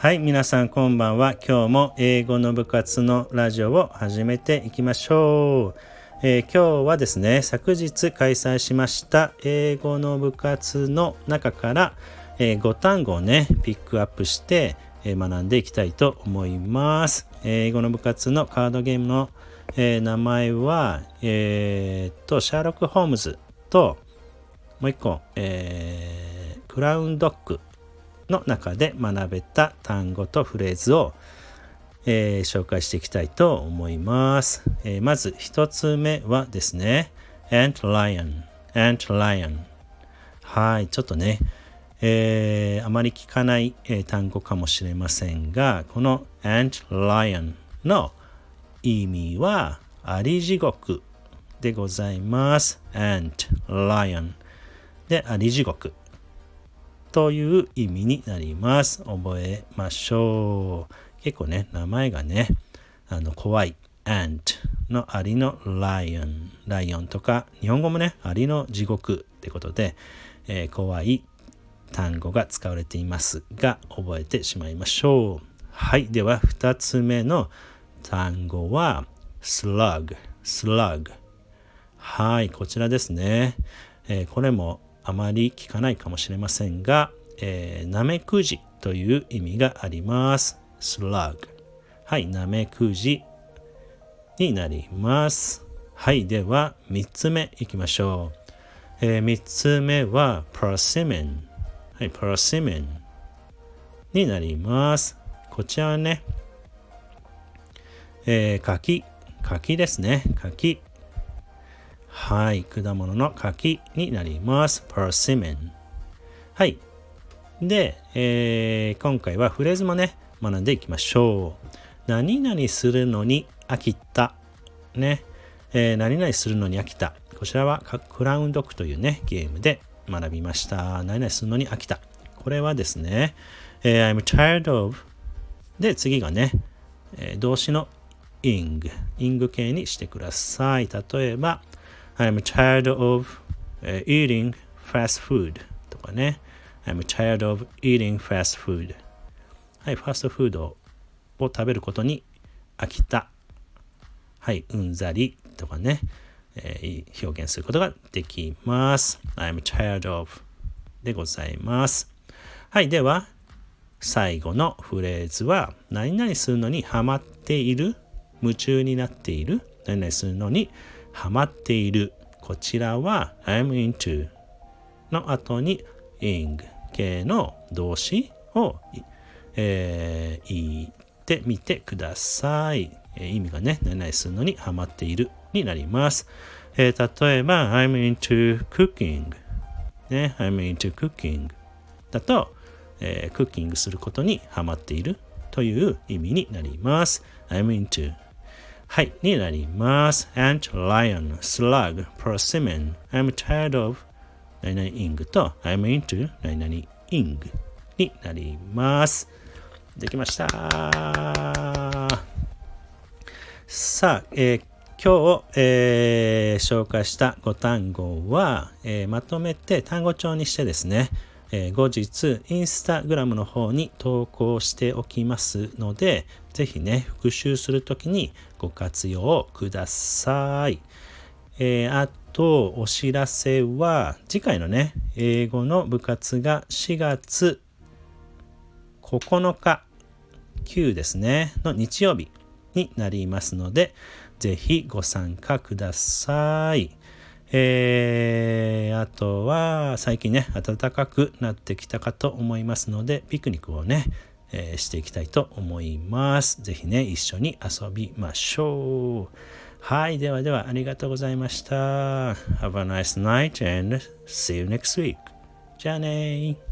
はい、皆さんこんばんは。今日も英語の部活のラジオを始めていきましょう。えー、今日はですね、昨日開催しました英語の部活の中から、えー、5単語をね、ピックアップして、えー、学んでいきたいと思います。英語の部活のカードゲームの、え名前は、えっと、シャーロック・ホームズと、もう一個、えクラウンドッグの中で学べた単語とフレーズを、えー、紹介していきたいと思います。えー、まず一つ目はですね、ant lion, ant lion。はい、ちょっとね、えー、あまり聞かない、えー、単語かもしれませんが、この ant lion の意味は、あり地獄でございます。ant lion で、あり地獄。という意味になります。覚えましょう。結構ね、名前がね、あの怖い ant のアリのライオン、ライオンとか、日本語もね、アリの地獄ってことで、えー、怖い単語が使われていますが、覚えてしまいましょう。はい。では、2つ目の単語は、slug、slug。はい。こちらですね。えー、これもあまり聞かないかもしれませんが、えー、ナメクジという意味があります。slug。はい、ナメクジになります。はい、では3つ目いきましょう。えー、3つ目は persimmon。はい、persimmon になります。こちらはね、えー、柿、柿ですね。柿。はい、果物の柿になります。persimmon。はい。で、えー、今回はフレーズもね、学んでいきましょう。何々するのに飽きた。ね。えー、何々するのに飽きた。こちらはクラウンドックというね、ゲームで学びました。何々するのに飽きた。これはですね、えー、I'm tired of で、次がね、えー、動詞の ing、ing 形にしてください。例えば、I'm tired of、eating fast food とかね。I'm tired of eating fast food. はい、ファストフードを食べることに飽きた。はい、うんざりとかね、えー、表現することができます。I'm tired of でございます。はい、では、最後のフレーズは、何々するのにハマっている？夢中になっている？何々するのにハマっている。こちらは I'm into の後に ing 系の動詞を、えー、言ってみてください。えー、意味がね、何々するのにハマっているになります。えー、例えば I'm into cooking ね、I'm into cooking だと、えー、クッキングすることにハマっているという意味になります。I'm into はい、になります。ant, lion, slug, persimmon, I'm tired of 何々 ing と I'm into 何々 ing になります。できました。さあ、えー、今日、えー、紹介した5単語は、えー、まとめて単語帳にしてですね、えー、後日インスタグラムの方に投稿しておきますのでぜひね復習するときにご活用ください、えー、あとお知らせは次回のね英語の部活が4月9日9ですねの日曜日になりますのでぜひご参加ください。えー、あとは最近ね暖かくなってきたかと思いますのでピクニックをね、えー、していきたいと思います。是非ね一緒に遊びましょう。はいではではありがとうございました。Have a nice night and see you next week じゃあね